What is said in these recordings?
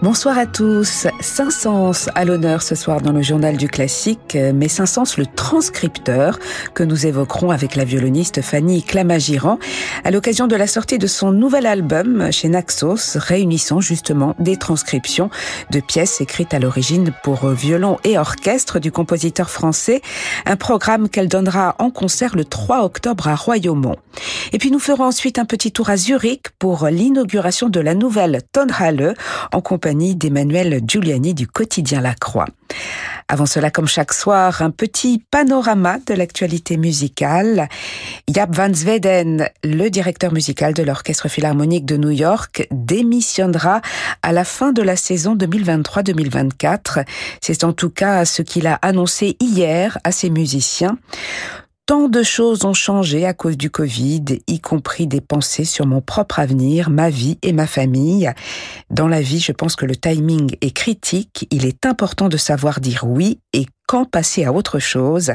Bonsoir à tous. Saint-Saëns à l'honneur ce soir dans le journal du classique, mais Saint-Saëns le transcripteur que nous évoquerons avec la violoniste Fanny Clamagiran à l'occasion de la sortie de son nouvel album chez Naxos, réunissant justement des transcriptions de pièces écrites à l'origine pour violon et orchestre du compositeur français, un programme qu'elle donnera en concert le 3 octobre à Royaumont. Et puis nous ferons ensuite un petit tour à Zurich pour l'inauguration de la nouvelle Tonhalle en compagnie d'Emmanuel Giuliani du quotidien La Croix. Avant cela, comme chaque soir, un petit panorama de l'actualité musicale. Jaap van Zweden, le directeur musical de l'Orchestre Philharmonique de New York, démissionnera à la fin de la saison 2023-2024. C'est en tout cas ce qu'il a annoncé hier à ses musiciens. Tant de choses ont changé à cause du Covid, y compris des pensées sur mon propre avenir, ma vie et ma famille. Dans la vie, je pense que le timing est critique. Il est important de savoir dire oui et quand passer à autre chose.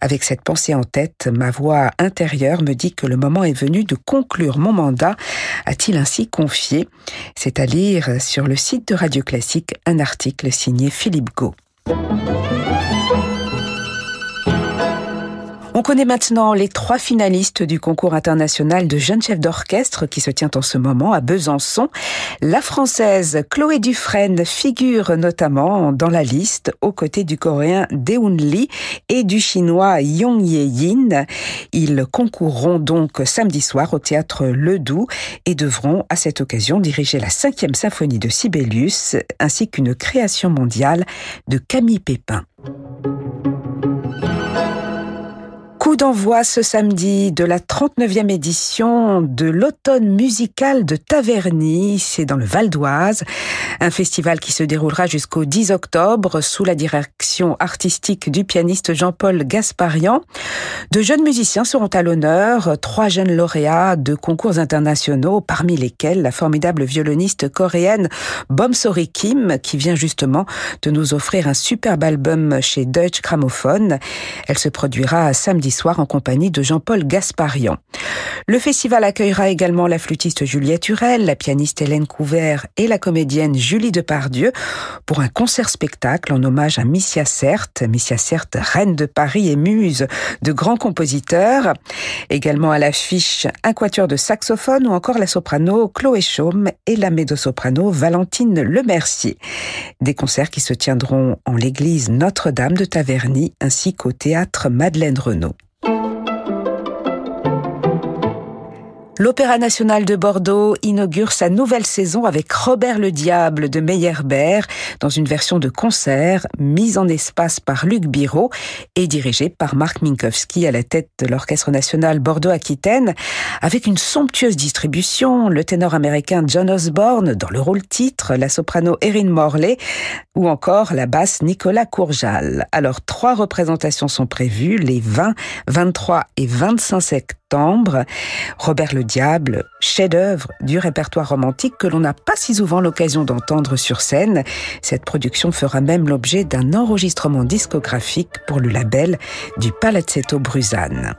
Avec cette pensée en tête, ma voix intérieure me dit que le moment est venu de conclure mon mandat, a-t-il ainsi confié. C'est à lire sur le site de Radio Classique un article signé Philippe Gau. On connaît maintenant les trois finalistes du concours international de jeunes chefs d'orchestre qui se tient en ce moment à Besançon. La française Chloé Dufresne figure notamment dans la liste aux côtés du coréen Deun Lee et du chinois Yong Ye-yin. Ils concourront donc samedi soir au théâtre Ledoux et devront à cette occasion diriger la cinquième symphonie de Sibelius ainsi qu'une création mondiale de Camille Pépin. D'envoi ce samedi de la 39e édition de l'automne musical de Taverny, c'est dans le Val d'Oise, un festival qui se déroulera jusqu'au 10 octobre sous la direction artistique du pianiste Jean-Paul Gasparian. De jeunes musiciens seront à l'honneur, trois jeunes lauréats de concours internationaux, parmi lesquels la formidable violoniste coréenne Bomsori Kim, qui vient justement de nous offrir un superbe album chez Deutsche Grammophon. Elle se produira samedi soir en compagnie de Jean-Paul Gasparian. Le festival accueillera également la flûtiste Juliette Hurel, la pianiste Hélène Couvert et la comédienne Julie Depardieu pour un concert-spectacle en hommage à Missia Cert, Missia Cert, reine de Paris et muse de grands compositeurs. Également à l'affiche un quatuor de saxophone ou encore la soprano Chloé Chaume et la médo-soprano Valentine Lemercier. Des concerts qui se tiendront en l'église Notre-Dame de Taverny ainsi qu'au théâtre Madeleine Renaud. L'Opéra national de Bordeaux inaugure sa nouvelle saison avec Robert le Diable de Meyerbeer dans une version de concert mise en espace par Luc Biro et dirigée par Marc Minkowski à la tête de l'Orchestre national Bordeaux-Aquitaine avec une somptueuse distribution, le ténor américain John Osborne dans le rôle titre, la soprano Erin Morley ou encore la basse Nicolas Courjal. Alors trois représentations sont prévues les 20, 23 et 25 septembre Diable, chef-d'œuvre du répertoire romantique que l'on n'a pas si souvent l'occasion d'entendre sur scène. Cette production fera même l'objet d'un enregistrement discographique pour le label du Palazzetto Bruzane.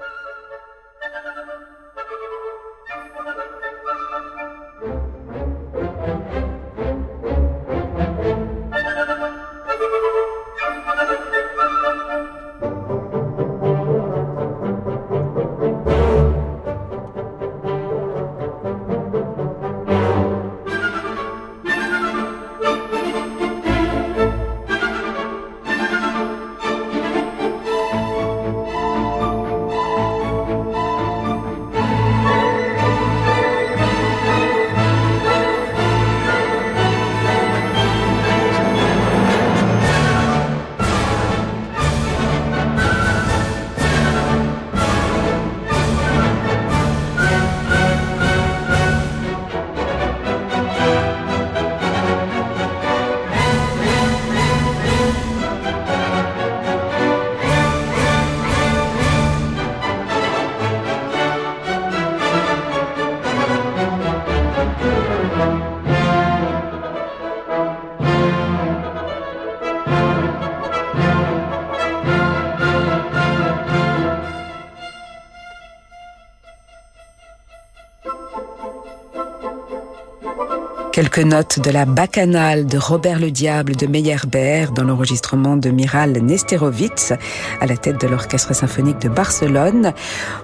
Quelques notes de la bacchanale de Robert le Diable de Meyerbeer dans l'enregistrement de Miral Nesterovitz à la tête de l'Orchestre symphonique de Barcelone.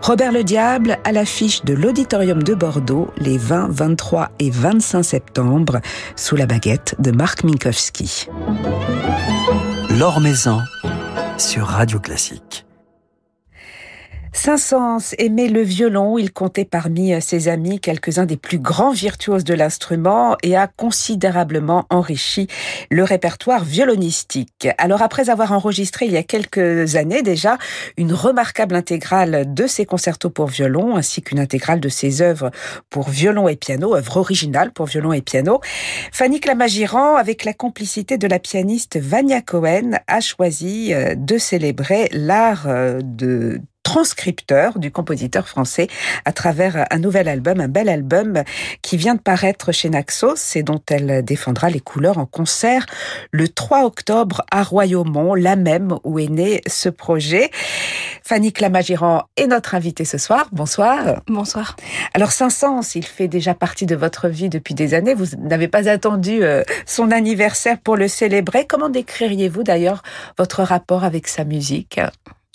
Robert le Diable à l'affiche de l'Auditorium de Bordeaux les 20, 23 et 25 septembre sous la baguette de Marc Minkowski. L'Or Maison sur Radio Classique. Saint-Saëns aimait le violon, il comptait parmi euh, ses amis quelques-uns des plus grands virtuoses de l'instrument et a considérablement enrichi le répertoire violonistique. Alors après avoir enregistré il y a quelques années déjà une remarquable intégrale de ses concertos pour violon ainsi qu'une intégrale de ses œuvres pour violon et piano, œuvres originales pour violon et piano, Fanny Clamagiran, avec la complicité de la pianiste Vania Cohen, a choisi euh, de célébrer l'art euh, de transcripteur du compositeur français à travers un nouvel album, un bel album qui vient de paraître chez Naxos et dont elle défendra les couleurs en concert le 3 octobre à Royaumont, la même où est né ce projet. Fanny Clamagiran est notre invitée ce soir. Bonsoir. Bonsoir. Alors Saint-Saëns, il fait déjà partie de votre vie depuis des années. Vous n'avez pas attendu euh, son anniversaire pour le célébrer. Comment décririez-vous d'ailleurs votre rapport avec sa musique?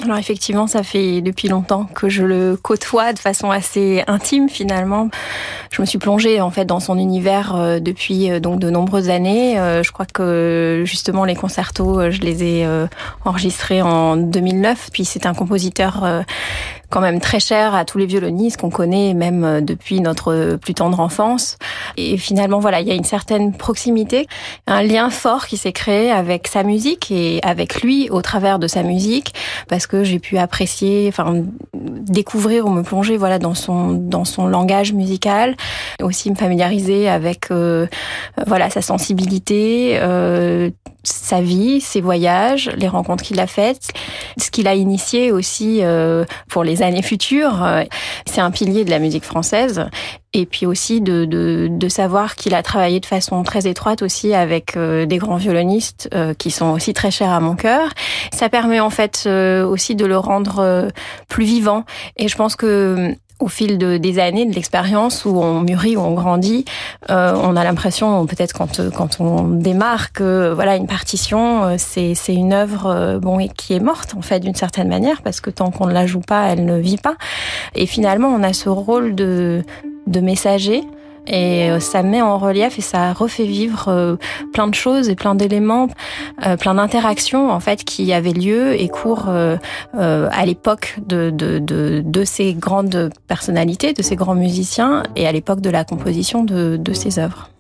Alors effectivement, ça fait depuis longtemps que je le côtoie de façon assez intime finalement. Je me suis plongée en fait dans son univers euh, depuis euh, donc de nombreuses années. Euh, je crois que justement les concertos, je les ai enregistrés en 2009. Puis c'est un compositeur quand même très cher à tous les violonistes qu'on connaît même euh, depuis notre plus tendre enfance. Et finalement, voilà, il y a une certaine proximité, un lien fort qui s'est créé avec sa musique et avec lui au travers de sa musique, parce que j'ai pu apprécier, enfin, découvrir ou me plonger, voilà, dans son dans son langage musical, aussi me familiariser avec, euh, voilà, sa sensibilité. Euh, sa vie, ses voyages, les rencontres qu'il a faites, ce qu'il a initié aussi euh, pour les années futures. Euh, c'est un pilier de la musique française. Et puis aussi de, de, de savoir qu'il a travaillé de façon très étroite aussi avec euh, des grands violonistes qui sont aussi très chers à mon cœur. Ça permet en fait aussi de le rendre plus vivant. Et je pense que au fil de, des années, de l'expérience, où on mûrit, où on grandit, euh, on a l'impression, peut-être quand quand on démarre, que voilà une partition, euh, c'est une œuvre euh, bon qui est morte en fait d'une certaine manière parce que tant qu'on ne la joue pas, elle ne vit pas. Et finalement, on a ce rôle de de messager et euh, ça met en relief et ça refait vivre euh, plein de choses et plein d'éléments, euh, plein d'interactions en fait qui avaient lieu et cours à l'époque de, de, de, de, ces grandes personnalités, de ces grands musiciens et à l'époque de la composition de, de ces œuvres.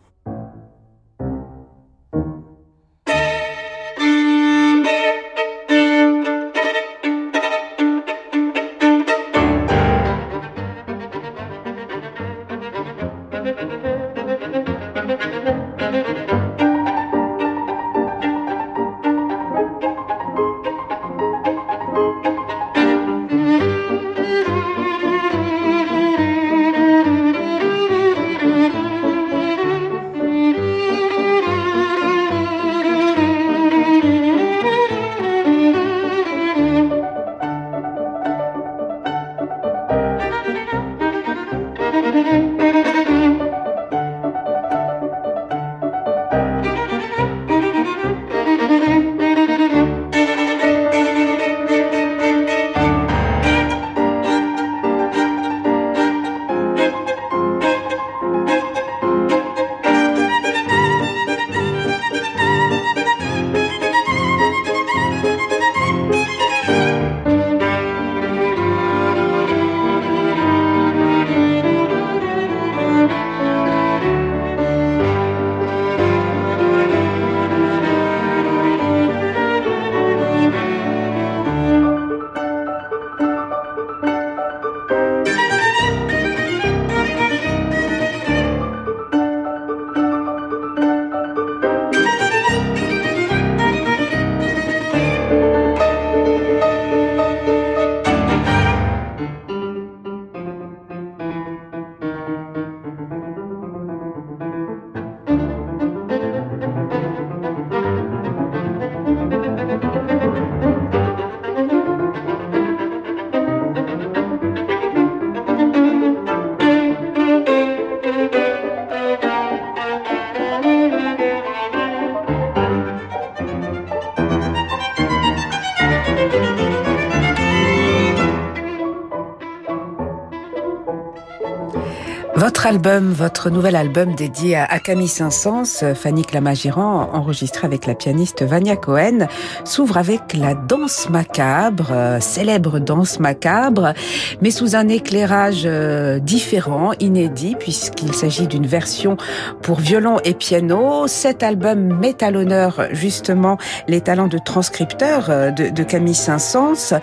Votre nouvel album dédié à, Camille Saint-Saëns, Fanny Clamagiran, enregistré avec la pianiste Vania Cohen, s'ouvre avec la danse macabre, célèbre danse macabre, mais sous un éclairage euh, différent, inédit, puisqu'il s'agit d'une version pour violon et piano. Cet album met à l'honneur justement les talents de transcripteur euh, de, de Camille Saint-Saëns.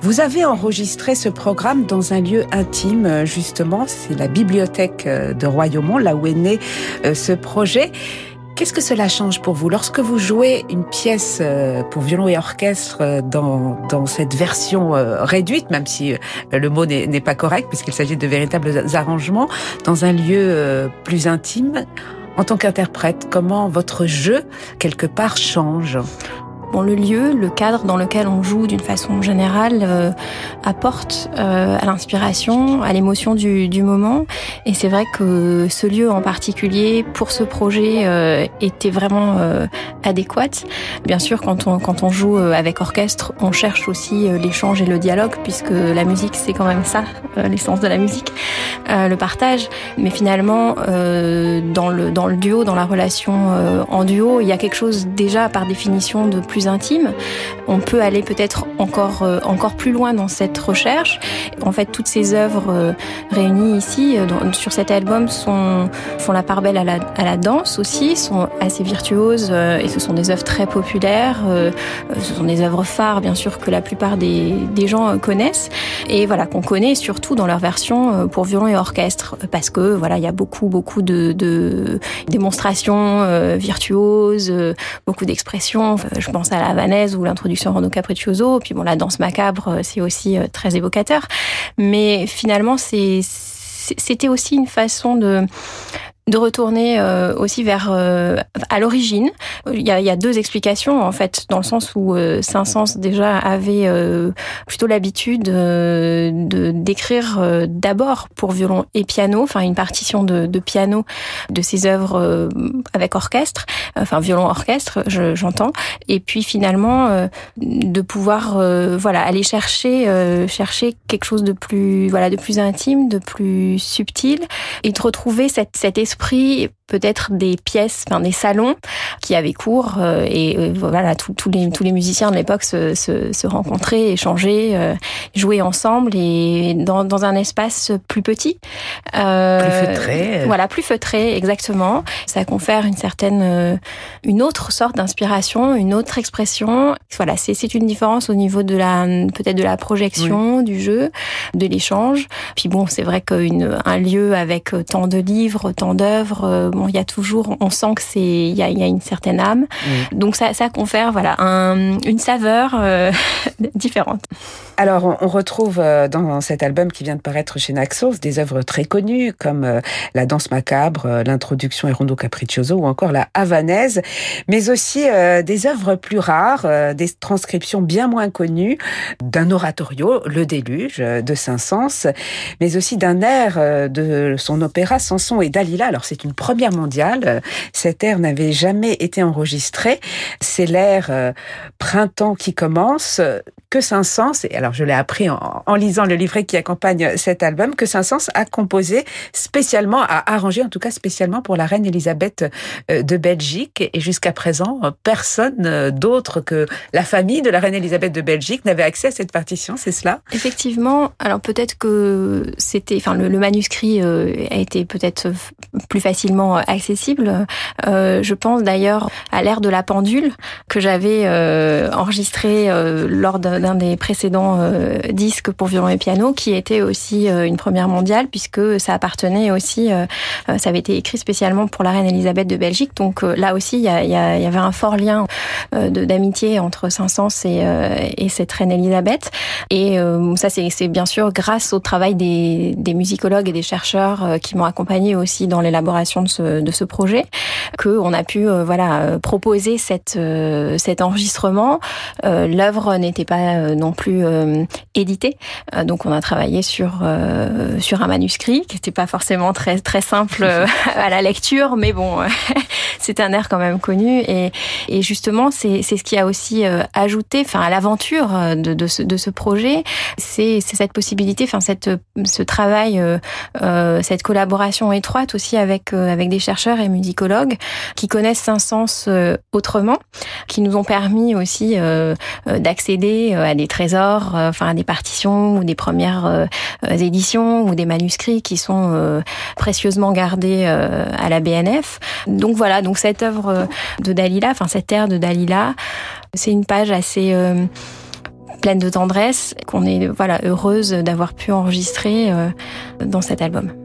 Vous avez enregistré ce programme dans un lieu intime, justement, c'est la bibliothèque euh, de Royaumont, là où est né euh, ce projet. Qu'est-ce que cela change pour vous lorsque vous jouez une pièce euh, pour violon et orchestre dans, dans cette version réduite, même si le mot n'est pas correct puisqu'il s'agit de véritables arrangements, dans un lieu plus intime? En tant qu'interprète, comment votre jeu, quelque part, change? Le lieu, le cadre dans lequel on joue d'une façon générale euh, apporte euh, à l'inspiration, à l'émotion du, moment. Et c'est vrai que ce lieu en particulier, pour ce projet, euh, était vraiment adéquat. Bien sûr, quand on, quand on joue avec orchestre, on cherche aussi l'échange et le dialogue, puisque la musique, c'est quand même ça, l'essence de la musique, le partage. Mais finalement, dans, le, dans le duo, dans la relation en duo, il y a quelque chose déjà par définition de plus intime. On peut aller peut-être encore, euh, encore plus loin dans cette recherche. En fait, toutes ces œuvres euh, réunies ici euh, sur cet album font la part belle à la, à la danse aussi, sont assez virtuoses et ce sont des œuvres très populaires. ce sont des œuvres phares, bien sûr, que la plupart des, des gens connaissent et voilà qu'on connaît surtout dans leur version pour violon et orchestre parce que voilà il y a beaucoup beaucoup de, de démonstrations virtuoses, beaucoup d'expressions. Je pense à la havanaise ou l'introduction Rondo Capriccioso. Puis bon, la danse macabre, euh, c'est aussi euh, très évocateur. Mais finalement, c'est c'était aussi une façon de de retourner euh, aussi vers euh, à l'origine. Il y, a, y a, deux explications en fait, dans le sens où euh, Saint-Saëns déjà avait euh, plutôt l'habitude de d'écrire d'abord pour violon et piano, enfin une partition de, de piano de ses œuvres avec orchestre, enfin violon orchestre, j'entends, et puis finalement de pouvoir voilà aller chercher chercher quelque chose de plus voilà de plus intime, de plus subtil, et de retrouver cette cet esprit esprit peut-être des pièces, enfin des salons qui avaient cours euh, et euh, voilà tous les tous les musiciens de l'époque se, se, se, rencontraient, échangeaient, euh, jouaient ensemble et dans, dans un espace plus petit. plus feutré. Voilà, plus feutré, exactement. Ça confère une certaine, une autre sorte d'inspiration, une autre expression. Voilà, c'est c'est une différence au niveau de la peut-être de la projection du jeu, de l'échange. Puis bon, c'est vrai qu'un lieu avec tant de livres, tant d'œuvres bon, il y a toujours, on sent que c'est, il y a, y a, une certaine âme. Donc ça, ça confère, voilà, un, une saveur euh, différente. Alors, on retrouve euh, dans cet album qui vient de paraître chez Naxos des œuvres très connues comme euh, La danse macabre, l'introduction et Rondo Capriccioso ou encore la Havanaise, mais aussi des œuvres plus rares, des transcriptions bien moins connues d'un oratorio, Le Déluge de Saint-Saëns, mais aussi d'un air de son opéra Samson et Dalila. Alors, c'est une première mondiale. Cet air n'avait jamais été enregistré. C'est l'air euh, printemps qui commence que Saint-Saëns, et alors je l'ai appris en, lisant le livret qui accompagne cet album, que Saint-Saëns a composé spécialement, a arrangé en tout cas spécialement pour la reine Elisabeth euh, de Belgique. Et jusqu'à présent, personne euh, d'autre que la famille de la reine Elisabeth de Belgique n'avait accès à cette partition, c'est cela? Effectivement. Alors peut-être que c'était, enfin le, manuscrit a été peut-être plus facilement accessible. Euh, je pense d'ailleurs à l'ère de la pendule que j'avais euh, enregistré euh, lors d'un des précédents disques pour violon et piano, qui était aussi une première mondiale puisque ça appartenait aussi, ça avait été écrit spécialement pour la reine Elisabeth de Belgique. Donc là aussi, il y, il y, avait un fort lien d'amitié entre Saint-Saëns et, et, cette reine Elisabeth. Et ça, c'est bien sûr grâce au travail des, des musicologues et des chercheurs qui m'ont accompagné aussi dans l'élaboration l'élaboration de ce, de ce projet que on a pu voilà proposer cette cet enregistrement. L'œuvre n'était pas non plus éditée, donc on a travaillé sur sur un manuscrit qui n'était pas forcément très très simple à la lecture, mais bon, c'est un air quand même connu et, et justement c'est c'est ce qui a aussi ajouté, enfin à l'aventure de, de ce de ce projet, c'est cette possibilité, enfin cette ce travail, euh, euh, cette collaboration étroite aussi avec euh, avec des chercheurs et musicologues qui connaissent Saint-Saëns autrement, qui nous ont permis aussi d'accéder à des trésors, enfin à des partitions ou des premières éditions ou des manuscrits qui sont précieusement gardés à la BNF. Donc voilà, donc cette œuvre de Dalila, enfin cette ère de Dalila, c'est une page assez pleine de tendresse, qu'on est voilà heureuse d'avoir pu enregistrer euh, dans cet album.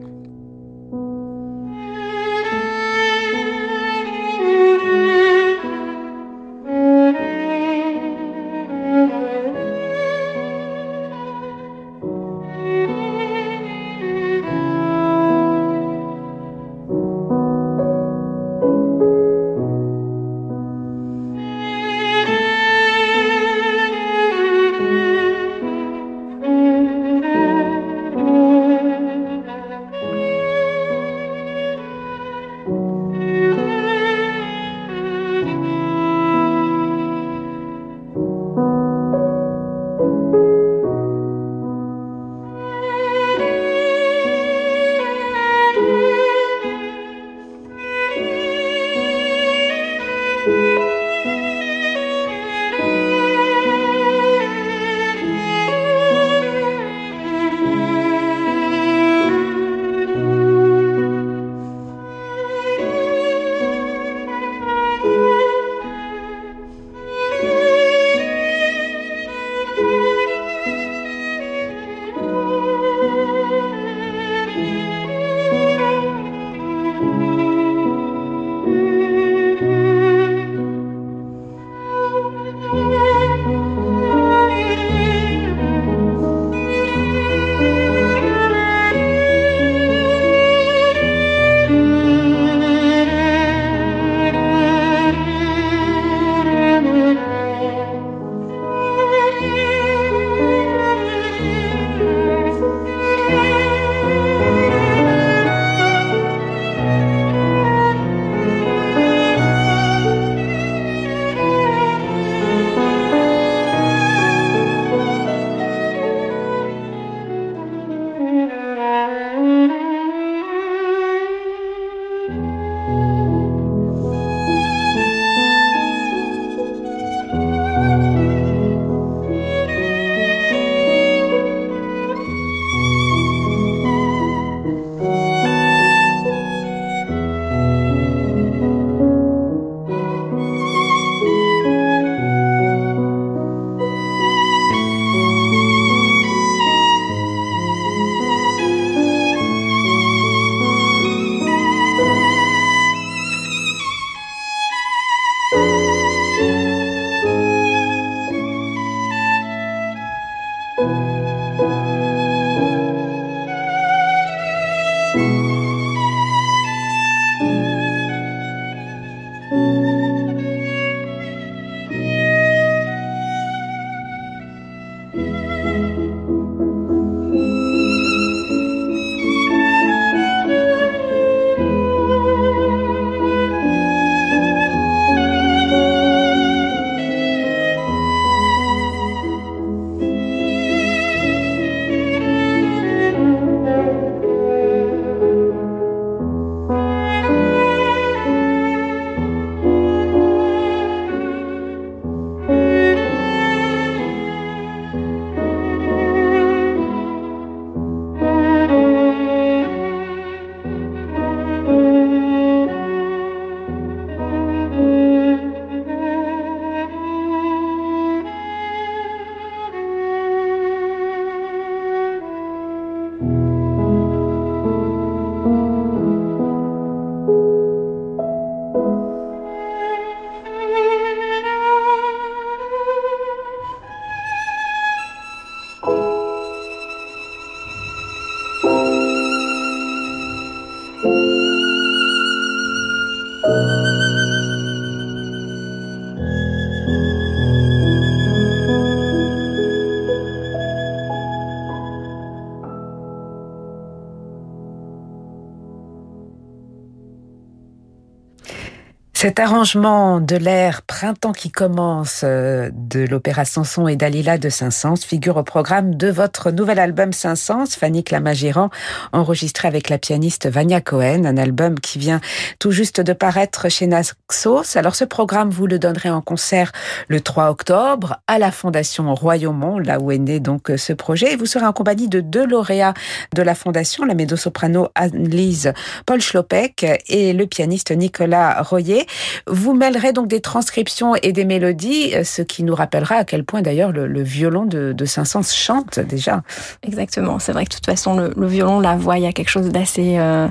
Cet arrangement de l'air Printemps qui commence euh, de l'opéra Samson et Dalila de Saint-Saëns figure au programme de votre nouvel album Saint-Saëns, Fanny Clamagiran, enregistré avec la pianiste Vania Cohen, un album qui vient tout juste de paraître chez Naxos. Alors ce programme, vous le donnerez en concert le 3 octobre à la Fondation Royaumont, là où est né donc ce projet. Et vous serez en compagnie de deux lauréats de la Fondation, la médo-soprano Annelise Paul Schlopek et le pianiste Nicolas Royer. Vous mêlerez donc des transcriptions et des mélodies, euh, ce qui nous rappellera à quel point d'ailleurs le, violon de, Saint-Saëns chante déjà. Exactement, c'est vrai que de toute façon le, violon, la voix, il y a quelque chose d'assez euh,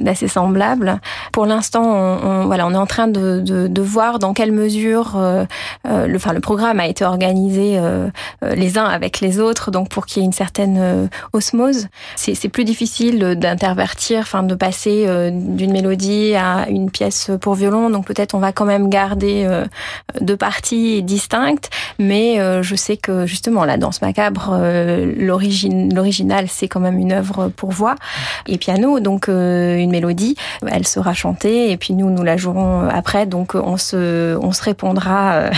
d'assez semblable. Pour l'instant, on, voilà, on est en train de, de, voir dans quelle mesure euh, le, enfin, le programme a été organisé les uns avec les autres, donc pour qu'il y ait une certaine osmose. C'est plus difficile d'intervertir, enfin de passer d'une mélodie à une pièce pour violon, donc peut-être on va quand même garder euh, deux parties distinctes, mais euh, je sais que justement la danse macabre, euh, l'original, c'est quand même une œuvre pour voix et piano, donc une mélodie, elle sera et puis nous nous la jouerons après, donc on se on se répondra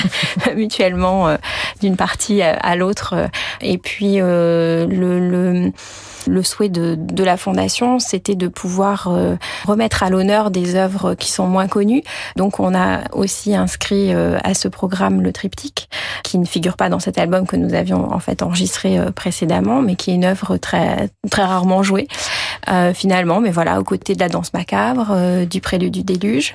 mutuellement d'une partie à l'autre. Et puis le, le le souhait de, de la fondation, c'était de pouvoir euh, remettre à l'honneur des œuvres qui sont moins connues. Donc on a aussi inscrit euh, à ce programme le triptyque, qui ne figure pas dans cet album que nous avions en fait enregistré euh, précédemment, mais qui est une œuvre très très rarement jouée finalement. Mais voilà, aux côtés de la danse macabre, du prélude du déluge,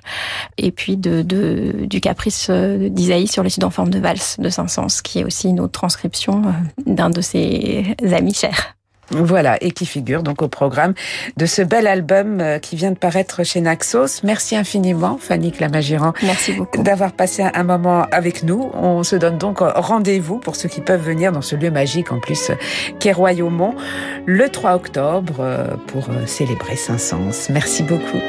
et puis du caprice d'Isaïe sur l'étude en forme de valse de Saint-Saëns, qui est aussi une autre transcription d'un de ses amis chers. Voilà, et qui figure donc au programme de ce bel album euh, qui vient de paraître chez Naxos. Merci infiniment, Fanny Clamagiran. Merci beaucoup. D'avoir passé un moment avec nous. On se donne donc rendez-vous pour ceux qui peuvent venir dans ce lieu magique en plus qu'est Royaumont le 3 octobre euh, pour euh, célébrer Saint-Saëns. Merci beaucoup.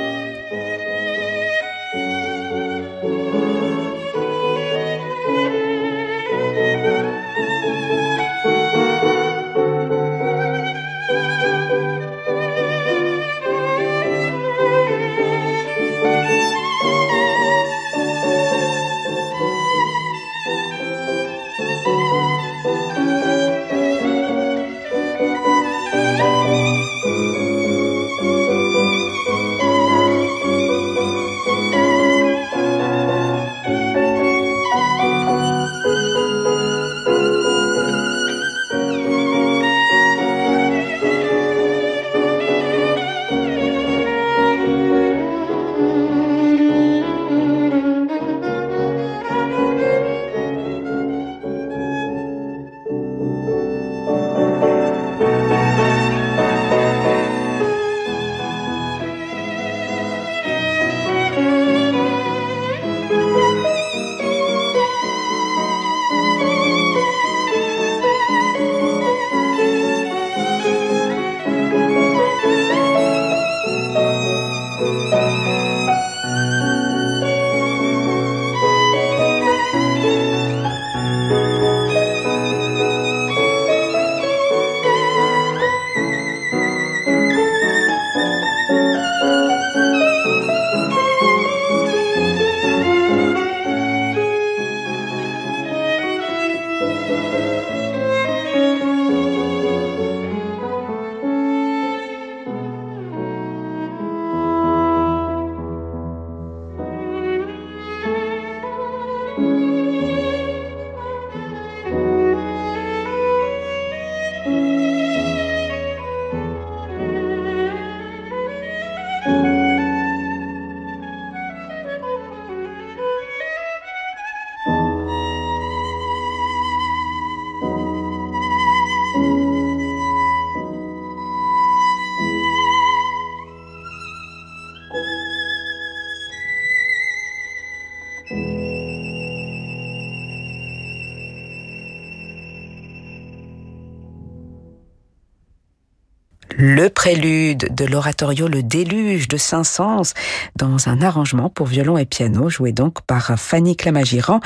Le prélude de l'oratorio Le Déluge de Saint-Saëns dans un arrangement pour violon et piano joué donc par Fanny Clamagiran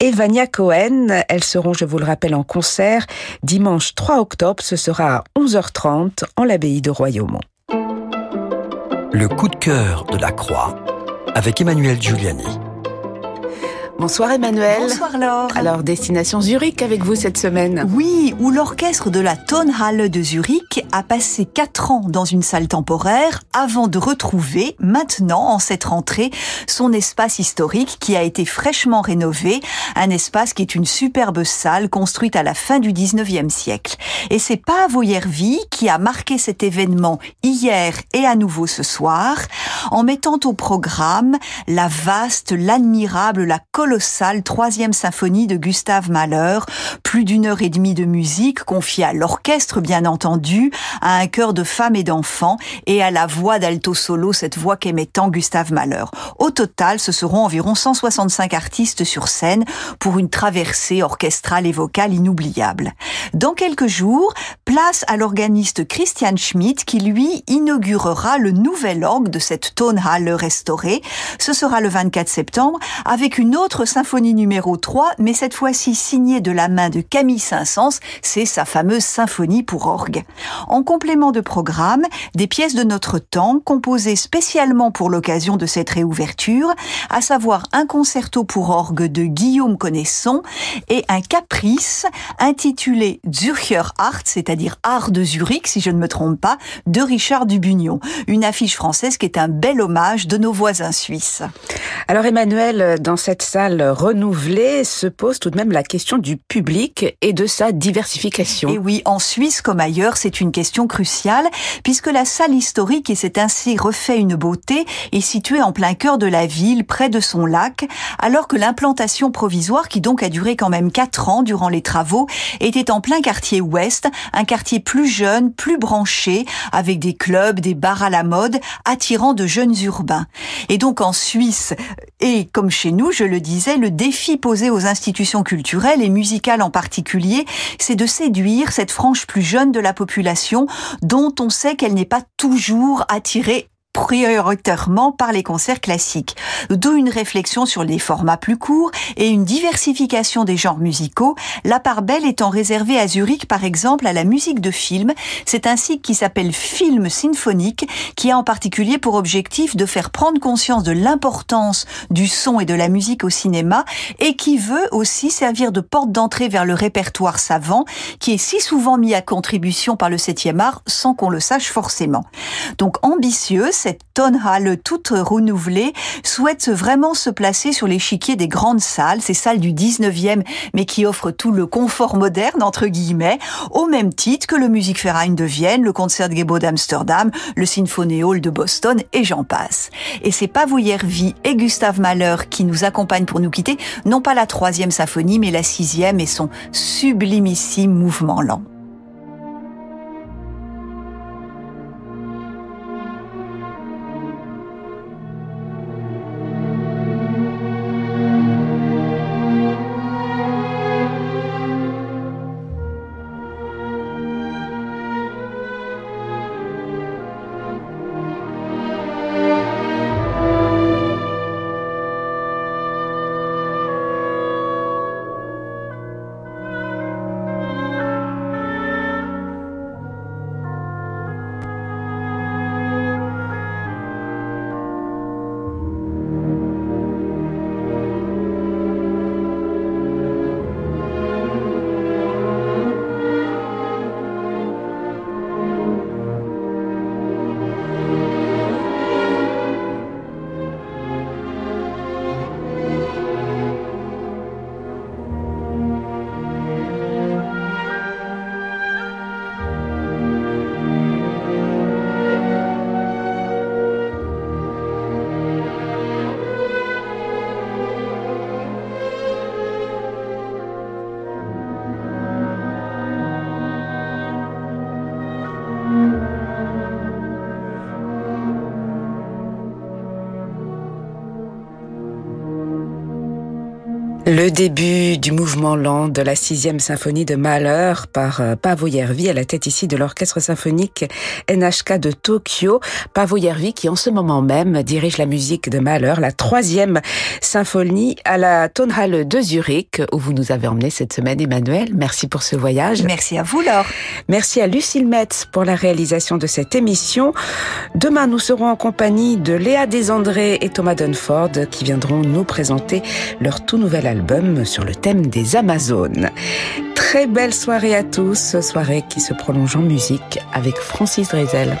et Vania Cohen. Elles seront, je vous le rappelle, en concert dimanche 3 octobre. Ce sera à 11h30 en l'abbaye de Royaumont. Le coup de cœur de la Croix avec Emmanuel Giuliani. Bonsoir Emmanuel. Bonsoir Laure. Alors, destination Zurich avec vous cette semaine. Oui, où l'orchestre de la Tonhalle de Zurich a passé quatre ans dans une salle temporaire avant de retrouver, maintenant, en cette rentrée, son espace historique qui a été fraîchement rénové, un espace qui est une superbe salle construite à la fin du 19e siècle. Et c'est Paavo Järvi qui a marqué cet événement hier et à nouveau ce soir, en mettant au programme la vaste, l'admirable, la colossale troisième symphonie de Gustave Mahler, plus d'une heure et demie de musique confiée à l'orchestre bien entendu, à un chœur de femmes et d'enfants et à la voix d'alto solo, cette voix qu'aimait tant Gustave Mahler. Au total, ce seront environ 165 artistes sur scène pour une traversée orchestrale et vocale inoubliable. Dans quelques jours, place à l'organiste Christian Schmidt qui lui inaugurera le nouvel orgue de cette Tonhalle restaurée. Ce sera le 24 septembre avec une autre symphonie numéro 3, mais cette fois-ci signée de la main de Camille Saint-Saëns, c'est sa fameuse symphonie pour orgue. En complément de programme, des pièces de notre temps composées spécialement pour l'occasion de cette réouverture, à savoir un concerto pour orgue de Guillaume Connaisson et un caprice intitulé Zürcher Art, c'est-à-dire Art de Zurich, si je ne me trompe pas, de Richard Dubugnon. Une affiche française qui est un bel hommage de nos voisins suisses. Alors Emmanuel, dans cette salle renouvelée se pose tout de même la question du public et de sa diversification. Et oui, en Suisse comme ailleurs, c'est une question cruciale puisque la salle historique, et c'est ainsi refait une beauté, est située en plein cœur de la ville, près de son lac, alors que l'implantation provisoire, qui donc a duré quand même quatre ans durant les travaux, était en plein quartier ouest, un quartier plus jeune, plus branché, avec des clubs, des bars à la mode, attirant de jeunes urbains. Et donc en Suisse, et comme chez nous, je le le défi posé aux institutions culturelles et musicales en particulier, c'est de séduire cette frange plus jeune de la population dont on sait qu'elle n'est pas toujours attirée prioritairement par les concerts classiques. D'où une réflexion sur les formats plus courts et une diversification des genres musicaux, la part belle étant réservée à Zurich par exemple à la musique de film. C'est un cycle qui s'appelle Film symphonique qui a en particulier pour objectif de faire prendre conscience de l'importance du son et de la musique au cinéma et qui veut aussi servir de porte d'entrée vers le répertoire savant qui est si souvent mis à contribution par le 7e art sans qu'on le sache forcément. Donc ambitieux, cette Tonhalle toute renouvelée souhaite vraiment se placer sur l'échiquier des grandes salles, ces salles du 19e, mais qui offrent tout le confort moderne, entre guillemets, au même titre que le Musikverein de Vienne, le Concertgebouw d'Amsterdam, le Symphony Hall de Boston, et j'en passe. Et c'est Pavo Järvi et Gustave Mahler qui nous accompagnent pour nous quitter, non pas la troisième symphonie, mais la sixième et son sublimissime mouvement lent. Le début du mouvement lent de la sixième symphonie de Mahler par euh, Pavo Yervi à la tête ici de l'orchestre symphonique NHK de Tokyo. Pavo Yervi qui en ce moment même dirige la musique de Mahler, la troisième symphonie à la Tonhalle de Zurich où vous nous avez emmené cette semaine Emmanuel. Merci pour ce voyage. Merci à vous Laure. Merci à Lucille Metz pour la réalisation de cette émission. Demain nous serons en compagnie de Léa Desandré et Thomas Dunford qui viendront nous présenter leur tout nouvel album album sur le thème des Amazones. Très belle soirée à tous, soirée qui se prolonge en musique avec Francis Drezel.